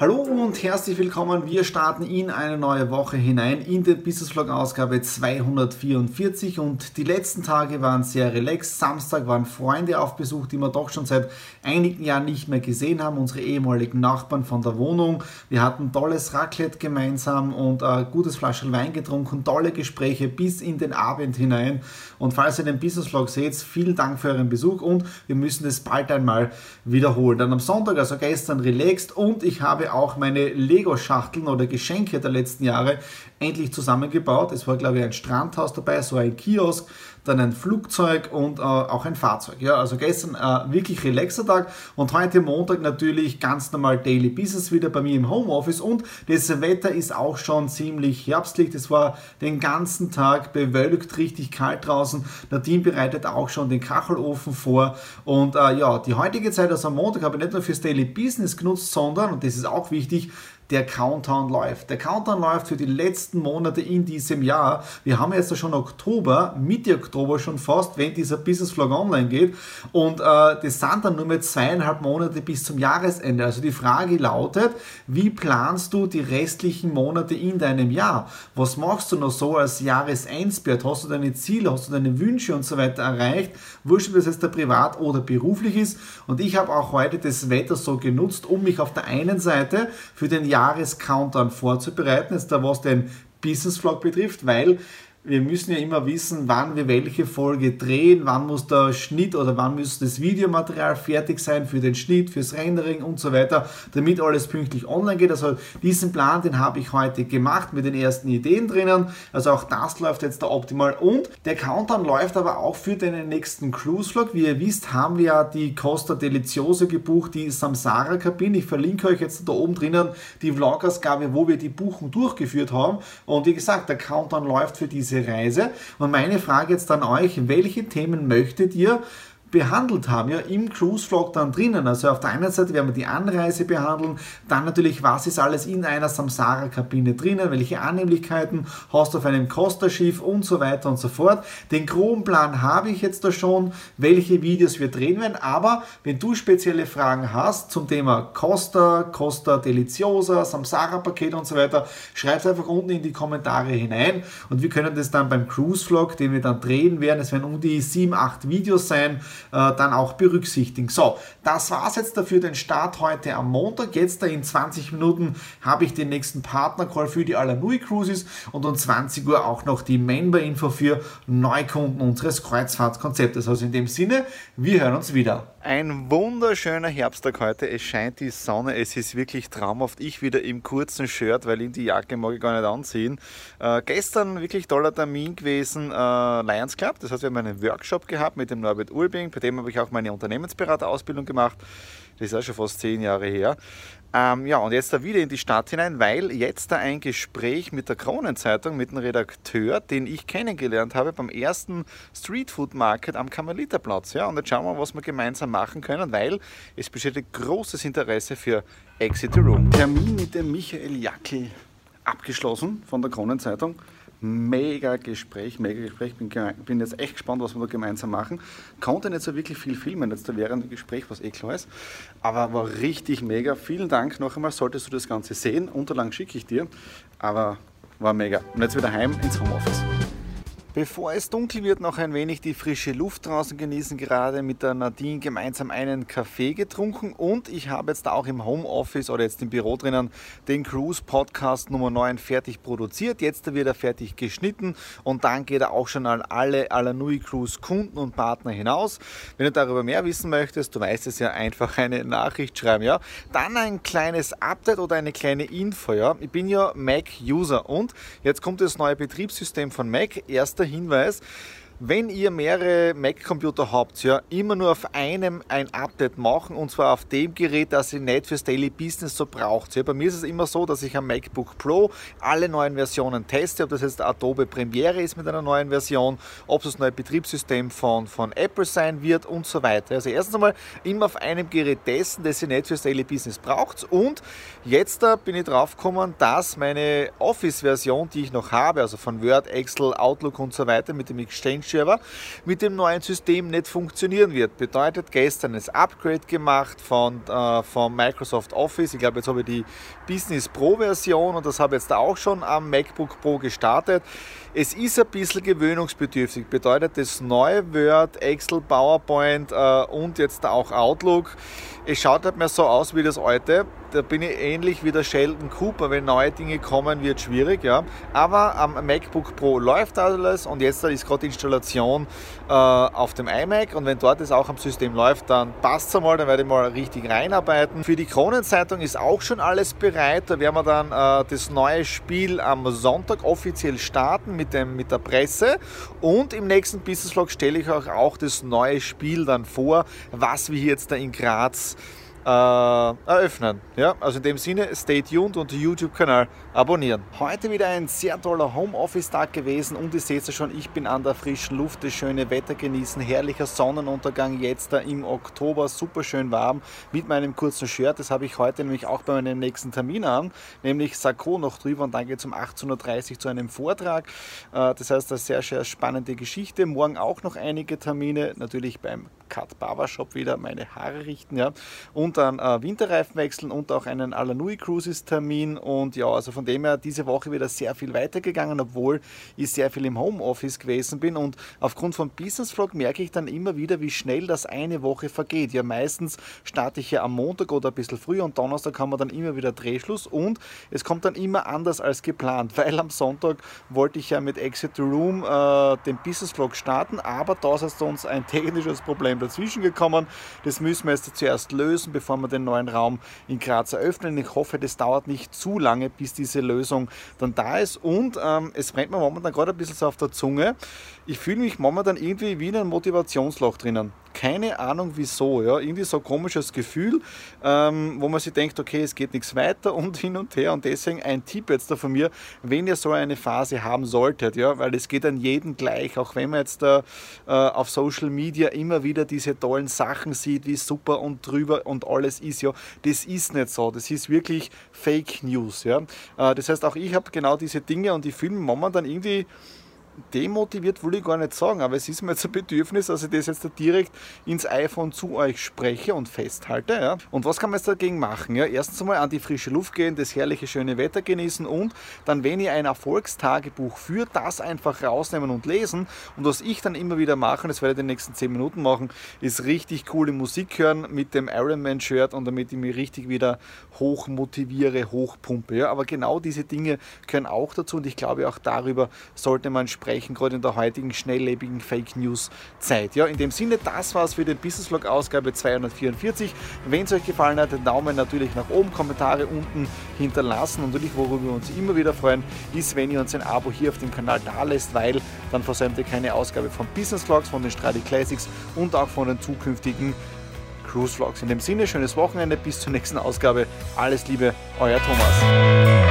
Hallo und herzlich willkommen. Wir starten in eine neue Woche hinein in der Business Vlog Ausgabe 244 und die letzten Tage waren sehr relaxed. Samstag waren Freunde auf Besuch, die wir doch schon seit einigen Jahren nicht mehr gesehen haben, unsere ehemaligen Nachbarn von der Wohnung. Wir hatten tolles Raclette gemeinsam und ein gutes Flaschel Wein getrunken, tolle Gespräche bis in den Abend hinein. Und falls ihr den Business Vlog seht, vielen Dank für euren Besuch und wir müssen es bald einmal wiederholen. Dann am Sonntag, also gestern relaxed und ich habe habe auch meine Lego-Schachteln oder Geschenke der letzten Jahre endlich zusammengebaut. Es war, glaube ich, ein Strandhaus dabei, so ein Kiosk, dann ein Flugzeug und äh, auch ein Fahrzeug. Ja, also gestern äh, wirklich relaxer Tag und heute Montag natürlich ganz normal Daily Business wieder bei mir im Homeoffice und das Wetter ist auch schon ziemlich herbstlich. Es war den ganzen Tag bewölkt, richtig kalt draußen. Team bereitet auch schon den Kachelofen vor und äh, ja, die heutige Zeit, also am Montag, habe ich nicht nur fürs Daily Business genutzt, sondern, und das ist auch wichtig, der Countdown läuft. Der Countdown läuft für die letzten Monate in diesem Jahr. Wir haben jetzt schon Oktober, Mitte Oktober schon fast, wenn dieser Business Vlog online geht. Und äh, das sind dann nur mehr zweieinhalb Monate bis zum Jahresende. Also die Frage lautet, wie planst du die restlichen Monate in deinem Jahr? Was machst du noch so als Jahresendspurt? Hast du deine Ziele, hast du deine Wünsche und so weiter erreicht? Wurscht, ob das jetzt der privat oder beruflich ist. Und ich habe auch heute das Wetter so genutzt, um mich auf der einen Seite für den Jahrescountdown vorzubereiten, jetzt da was den Business Vlog betrifft, weil wir müssen ja immer wissen, wann wir welche Folge drehen, wann muss der Schnitt oder wann muss das Videomaterial fertig sein für den Schnitt, fürs Rendering und so weiter, damit alles pünktlich online geht. Also diesen Plan, den habe ich heute gemacht mit den ersten Ideen drinnen. Also auch das läuft jetzt da optimal und der Countdown läuft aber auch für den nächsten Cruise Vlog. Wie ihr wisst, haben wir ja die Costa Deliziosa gebucht, die Samsara Kabine. Ich verlinke euch jetzt da oben drinnen die Vlogausgabe, wo wir die Buchung durchgeführt haben. Und wie gesagt, der Countdown läuft für diese diese Reise. Und meine Frage jetzt an euch, welche Themen möchtet ihr behandelt haben, ja, im Cruise Vlog dann drinnen. Also auf der einen Seite werden wir die Anreise behandeln, dann natürlich, was ist alles in einer Samsara-Kabine drinnen, welche Annehmlichkeiten hast du auf einem Costa-Schiff und so weiter und so fort. Den groben Plan habe ich jetzt da schon, welche Videos wir drehen werden, aber wenn du spezielle Fragen hast zum Thema Costa, Costa Deliciosa, Samsara-Paket und so weiter, schreib es einfach unten in die Kommentare hinein und wir können das dann beim Cruise Vlog, den wir dann drehen werden, es werden um die 7, 8 Videos sein, dann auch berücksichtigen. So, das war es jetzt dafür den Start heute am Montag. Jetzt in 20 Minuten habe ich den nächsten Partner-Call für die Alanui Cruises und um 20 Uhr auch noch die Member-Info für Neukunden unseres Kreuzfahrtkonzeptes. Also in dem Sinne, wir hören uns wieder. Ein wunderschöner Herbsttag heute. Es scheint die Sonne. Es ist wirklich traumhaft. Ich wieder im kurzen Shirt, weil in die Jacke mag ich gar nicht anziehen. Äh, gestern wirklich toller Termin gewesen, äh, Lions Club. Das heißt, wir haben einen Workshop gehabt mit dem Norbert Ulbing. Bei dem habe ich auch meine Unternehmensberaterausbildung gemacht. Das ist auch schon fast zehn Jahre her. Ähm, ja, und jetzt da wieder in die Stadt hinein, weil jetzt da ein Gespräch mit der Kronenzeitung, mit dem Redakteur, den ich kennengelernt habe beim ersten Streetfood Market am Karmeliterplatz. Ja, und jetzt schauen wir, was wir gemeinsam machen können, weil es besteht großes Interesse für Exit the Room. Termin mit dem Michael Jackel abgeschlossen von der Kronenzeitung mega Gespräch, mega Gespräch. Bin, bin jetzt echt gespannt, was wir da gemeinsam machen. Konnte nicht so wirklich viel filmen jetzt da während dem Gespräch, was eh klar ist. Aber war richtig mega. Vielen Dank noch einmal. Solltest du das Ganze sehen, Unterlagen schicke ich dir. Aber war mega. Und jetzt wieder heim ins Homeoffice. Bevor es dunkel wird, noch ein wenig die frische Luft draußen genießen. Gerade mit der Nadine gemeinsam einen Kaffee getrunken und ich habe jetzt auch im Homeoffice oder jetzt im Büro drinnen den Cruise Podcast Nummer 9 fertig produziert. Jetzt wird er fertig geschnitten und dann geht er auch schon an alle Alanui Cruise Kunden und Partner hinaus. Wenn du darüber mehr wissen möchtest, du weißt es ja, einfach eine Nachricht schreiben. Ja, dann ein kleines Update oder eine kleine Info. Ja, ich bin ja Mac User und jetzt kommt das neue Betriebssystem von Mac. Erster Hinweis. Wenn ihr mehrere Mac-Computer habt, ja, immer nur auf einem ein Update machen und zwar auf dem Gerät, das ihr nicht fürs Daily Business so braucht. Ja, bei mir ist es immer so, dass ich am MacBook Pro alle neuen Versionen teste, ob das jetzt Adobe Premiere ist mit einer neuen Version, ob es das neue Betriebssystem von, von Apple sein wird und so weiter. Also erstens einmal immer auf einem Gerät testen, das ihr nicht fürs Daily Business braucht und jetzt da bin ich drauf gekommen, dass meine Office-Version, die ich noch habe, also von Word, Excel, Outlook und so weiter mit dem Exchange Server mit dem neuen System nicht funktionieren wird. Bedeutet gestern das Upgrade gemacht von, äh, von Microsoft Office. Ich glaube, jetzt habe ich die Business Pro Version und das habe ich jetzt auch schon am MacBook Pro gestartet. Es ist ein bisschen gewöhnungsbedürftig. Bedeutet das neue Word, Excel, PowerPoint äh, und jetzt auch Outlook. Es schaut halt mehr so aus wie das alte da bin ich ähnlich wie der Sheldon Cooper. Wenn neue Dinge kommen, wird schwierig. Ja. Aber am MacBook Pro läuft alles und jetzt ist gerade Installation äh, auf dem iMac. Und wenn dort es auch am System läuft, dann passt es einmal, dann werde ich mal richtig reinarbeiten. Für die Kronenzeitung ist auch schon alles bereit. Da werden wir dann äh, das neue Spiel am Sonntag offiziell starten mit, dem, mit der Presse. Und im nächsten Business Vlog stelle ich euch auch das neue Spiel dann vor, was wir jetzt da in Graz äh, eröffnen. Ja, also in dem Sinne, stay tuned und YouTube-Kanal abonnieren. Heute wieder ein sehr toller Homeoffice-Tag gewesen und ihr seht es schon, ich bin an der frischen Luft, das schöne Wetter genießen, herrlicher Sonnenuntergang jetzt da im Oktober, super schön warm mit meinem kurzen Shirt. Das habe ich heute nämlich auch bei meinem nächsten Termin an, nämlich Sakko noch drüber und dann geht es um 18.30 Uhr zu einem Vortrag. Äh, das heißt, eine sehr, sehr spannende Geschichte. Morgen auch noch einige Termine, natürlich beim Cut Barbershop wieder meine Haare richten, ja. Und dann äh, Winterreifen wechseln und auch einen Alanui Cruises Termin. Und ja, also von dem her diese Woche wieder sehr viel weitergegangen, obwohl ich sehr viel im Homeoffice gewesen bin. Und aufgrund vom Business Vlog merke ich dann immer wieder, wie schnell das eine Woche vergeht. Ja, meistens starte ich ja am Montag oder ein bisschen früher und Donnerstag haben wir dann immer wieder Drehschluss und es kommt dann immer anders als geplant, weil am Sonntag wollte ich ja mit Exit Room äh, den Business Vlog starten, aber da ist uns ein technisches Problem dazwischen gekommen. Das müssen wir jetzt zuerst lösen, bevor wir den neuen Raum in Graz eröffnen. Ich hoffe, das dauert nicht zu lange, bis diese Lösung dann da ist. Und ähm, es brennt mir momentan gerade ein bisschen so auf der Zunge. Ich fühle mich momentan irgendwie wie in einem Motivationsloch drinnen keine Ahnung wieso. Ja? Irgendwie so ein komisches Gefühl, ähm, wo man sich denkt, okay, es geht nichts weiter und hin und her. Und deswegen ein Tipp jetzt da von mir, wenn ihr so eine Phase haben solltet, ja, weil es geht an jeden gleich, auch wenn man jetzt da äh, auf Social Media immer wieder diese tollen Sachen sieht, wie super und drüber und alles ist, ja, das ist nicht so. Das ist wirklich Fake News. Ja? Äh, das heißt, auch ich habe genau diese Dinge und fühle mich momentan irgendwie demotiviert will ich gar nicht sagen, aber es ist mir jetzt ein Bedürfnis, dass ich das jetzt direkt ins iPhone zu euch spreche und festhalte. Ja. Und was kann man jetzt dagegen machen? Ja, erstens einmal an die frische Luft gehen, das herrliche schöne Wetter genießen und dann, wenn ihr ein Erfolgstagebuch führt, das einfach rausnehmen und lesen. Und was ich dann immer wieder mache, das werde ich in den nächsten 10 Minuten machen, ist richtig coole Musik hören mit dem Ironman-Shirt und damit ich mich richtig wieder hoch motiviere, hochpumpe. Ja. Aber genau diese Dinge gehören auch dazu und ich glaube, auch darüber sollte man sprechen sprechen, gerade in der heutigen schnelllebigen Fake News Zeit. Ja, in dem Sinne, das war's für den Business Vlog Ausgabe 244. Wenn es euch gefallen hat, den Daumen natürlich nach oben, Kommentare unten hinterlassen und natürlich, worüber wir uns immer wieder freuen, ist, wenn ihr uns ein Abo hier auf dem Kanal da lässt, weil dann versäumt ihr keine Ausgabe von Business Vlogs, von den Stradi Classics und auch von den zukünftigen Cruise Vlogs. In dem Sinne, schönes Wochenende, bis zur nächsten Ausgabe. Alles Liebe, euer Thomas.